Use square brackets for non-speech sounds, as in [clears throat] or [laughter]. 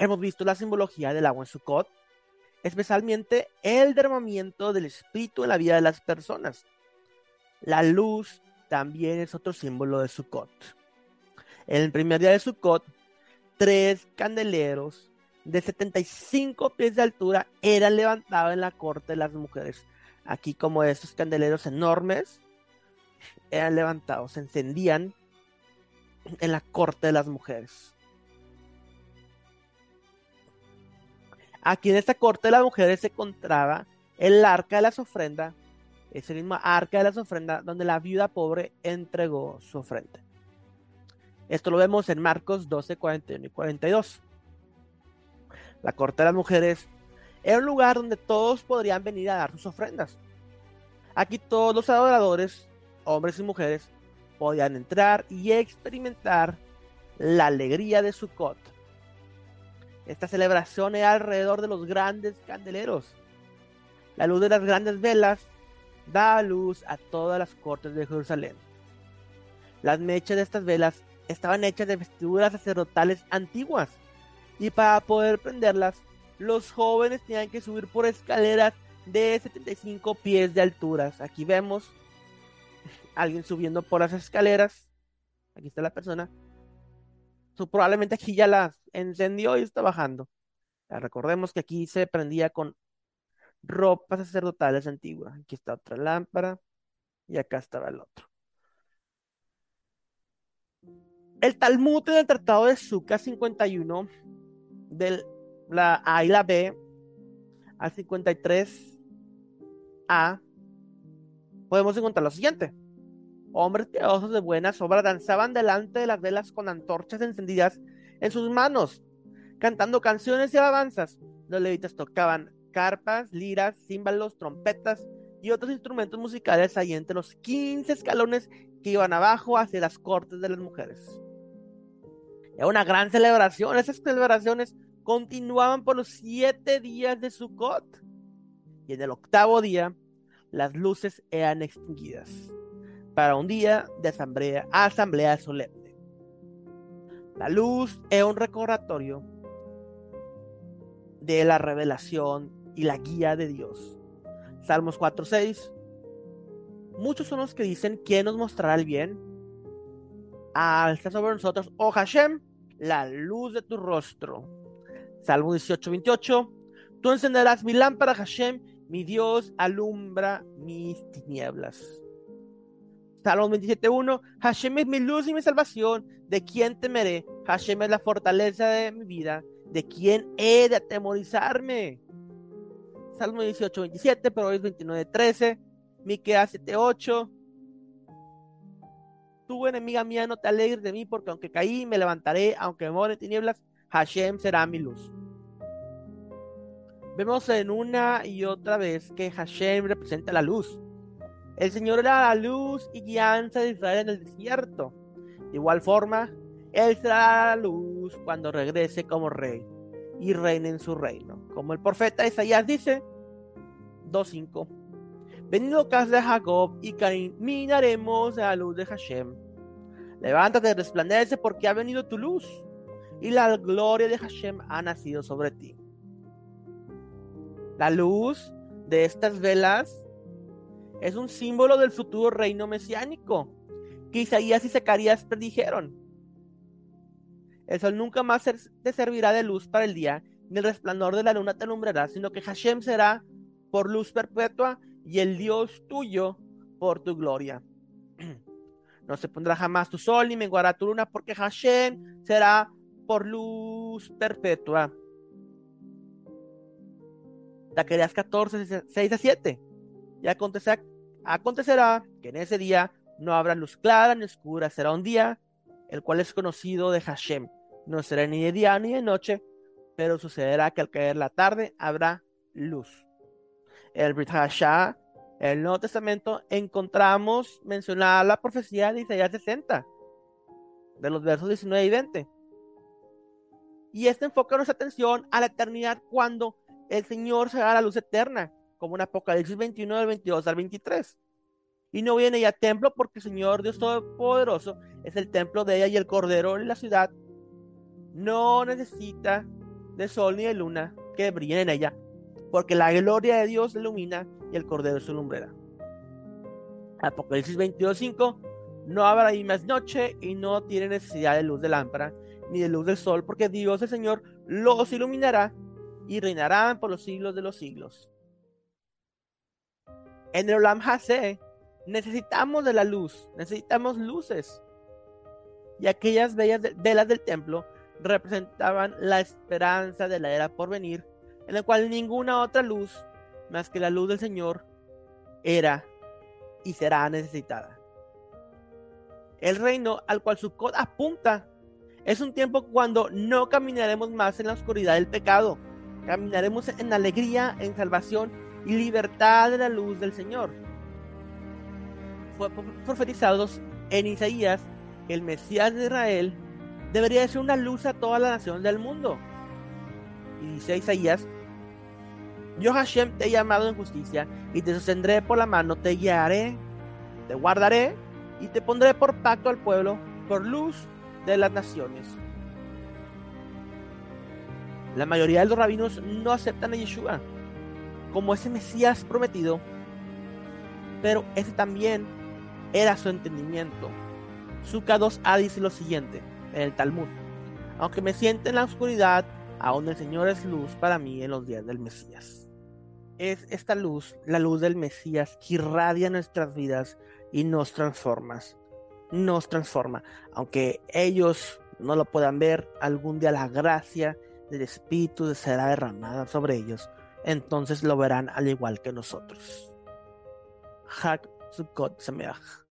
hemos visto la simbología del agua en Sukkot, especialmente el derramamiento del espíritu en la vida de las personas. La luz también es otro símbolo de Sukkot. En el primer día de Sukkot, tres candeleros de 75 pies de altura eran levantados en la corte de las mujeres. Aquí como estos candeleros enormes eran levantados, se encendían en la corte de las mujeres. Aquí en esta corte de las mujeres se encontraba el arca de las ofrendas, ese mismo arca de las ofrendas donde la viuda pobre entregó su ofrenda. Esto lo vemos en Marcos 12, 41 y 42. La corte de las mujeres era un lugar donde todos podrían venir a dar sus ofrendas. Aquí todos los adoradores, hombres y mujeres, podían entrar y experimentar la alegría de Sukkot. Esta celebración era alrededor de los grandes candeleros. La luz de las grandes velas da luz a todas las cortes de Jerusalén. Las mechas de estas velas estaban hechas de vestiduras sacerdotales antiguas y para poder prenderlas, los jóvenes tenían que subir por escaleras de 75 pies de alturas. Aquí vemos a alguien subiendo por las escaleras. Aquí está la persona. Probablemente aquí ya las encendió y está bajando. recordemos que aquí se prendía con ropas sacerdotales antiguas. Aquí está otra lámpara y acá estaba el otro. El Talmud en el Tratado de Sukkah 51 de la A y la B al 53A, podemos encontrar lo siguiente. Hombres piadosos de buenas obras danzaban delante de las velas con antorchas encendidas en sus manos, cantando canciones y alabanzas. Los levitas tocaban carpas, liras, címbalos, trompetas y otros instrumentos musicales ahí entre los 15 escalones que iban abajo hacia las cortes de las mujeres. Era una gran celebración. Esas celebraciones continuaban por los siete días de Sukkot. Y en el octavo día, las luces eran extinguidas para un día de asamblea, asamblea solemne. La luz era un recordatorio de la revelación y la guía de Dios. Salmos 4:6. Muchos son los que dicen, ¿quién nos mostrará el bien? Alza sobre nosotros, oh Hashem, la luz de tu rostro. Salmo 18, 28. Tú encenderás mi lámpara, Hashem, mi Dios alumbra mis tinieblas. Salmo 27, 1. Hashem es mi luz y mi salvación. ¿De quién temeré? Hashem es la fortaleza de mi vida. ¿De quién he de atemorizarme? Salmo 18, 27, Proverbios 29, 13. Miqueas 7, 8 tú, enemiga mía, no te alegres de mí, porque aunque caí, me levantaré, aunque me more en tinieblas, Hashem será mi luz. Vemos en una y otra vez que Hashem representa la luz. El Señor era la luz y guianza de Israel en el desierto. De igual forma, Él será la luz cuando regrese como rey y reine en su reino. Como el profeta Isaías dice, 2.5. Venido casa de Jacob y caminaremos a la luz de Hashem. Levántate, resplandece porque ha venido tu luz y la gloria de Hashem ha nacido sobre ti. La luz de estas velas es un símbolo del futuro reino mesiánico que Isaías y Zacarías predijeron. El sol nunca más te servirá de luz para el día, ni el resplandor de la luna te alumbrará, sino que Hashem será por luz perpetua y el Dios tuyo por tu gloria. [clears throat] No se pondrá jamás tu sol ni menguará tu luna, porque Hashem será por luz perpetua. Zacarías 14, 6 a 7. Y acontecerá, acontecerá que en ese día no habrá luz clara ni oscura, será un día el cual es conocido de Hashem. No será ni de día ni de noche, pero sucederá que al caer la tarde habrá luz. El Brit Hashah el Nuevo Testamento encontramos mencionada la profecía de Isaías 60, de los versos 19 y 20. Y este enfoca nuestra atención a la eternidad cuando el Señor se da la luz eterna, como en Apocalipsis 21 del 22 al 23. Y no viene ya templo porque el Señor Dios Todopoderoso es el templo de ella y el Cordero en la ciudad no necesita de sol ni de luna que brillen en ella, porque la gloria de Dios ilumina y el cordero es su lumbrera. Apocalipsis 22:5 No habrá ahí más noche y no tiene necesidad de luz de lámpara ni de luz del sol, porque Dios el Señor los iluminará y reinarán por los siglos de los siglos. En el Olam Hase necesitamos de la luz, necesitamos luces. Y aquellas bellas velas del templo representaban la esperanza de la era por venir, en la cual ninguna otra luz más que la luz del Señor era y será necesitada. El reino al cual su cod apunta es un tiempo cuando no caminaremos más en la oscuridad del pecado, caminaremos en alegría, en salvación y libertad de la luz del Señor. Fue profetizado en Isaías el Mesías de Israel debería ser una luz a toda la nación del mundo. Y dice Isaías, yo Hashem te he llamado en justicia y te sostendré por la mano, te guiaré, te guardaré y te pondré por pacto al pueblo, por luz de las naciones. La mayoría de los rabinos no aceptan a Yeshua como ese Mesías prometido, pero ese también era su entendimiento. Suka 2a dice lo siguiente en el Talmud: Aunque me siente en la oscuridad, aún el Señor es luz para mí en los días del Mesías. Es esta luz, la luz del Mesías, que irradia nuestras vidas y nos transforma. Nos transforma. Aunque ellos no lo puedan ver, algún día la gracia del Espíritu será derramada sobre ellos. Entonces lo verán al igual que nosotros. Hak Sukkot Sameach.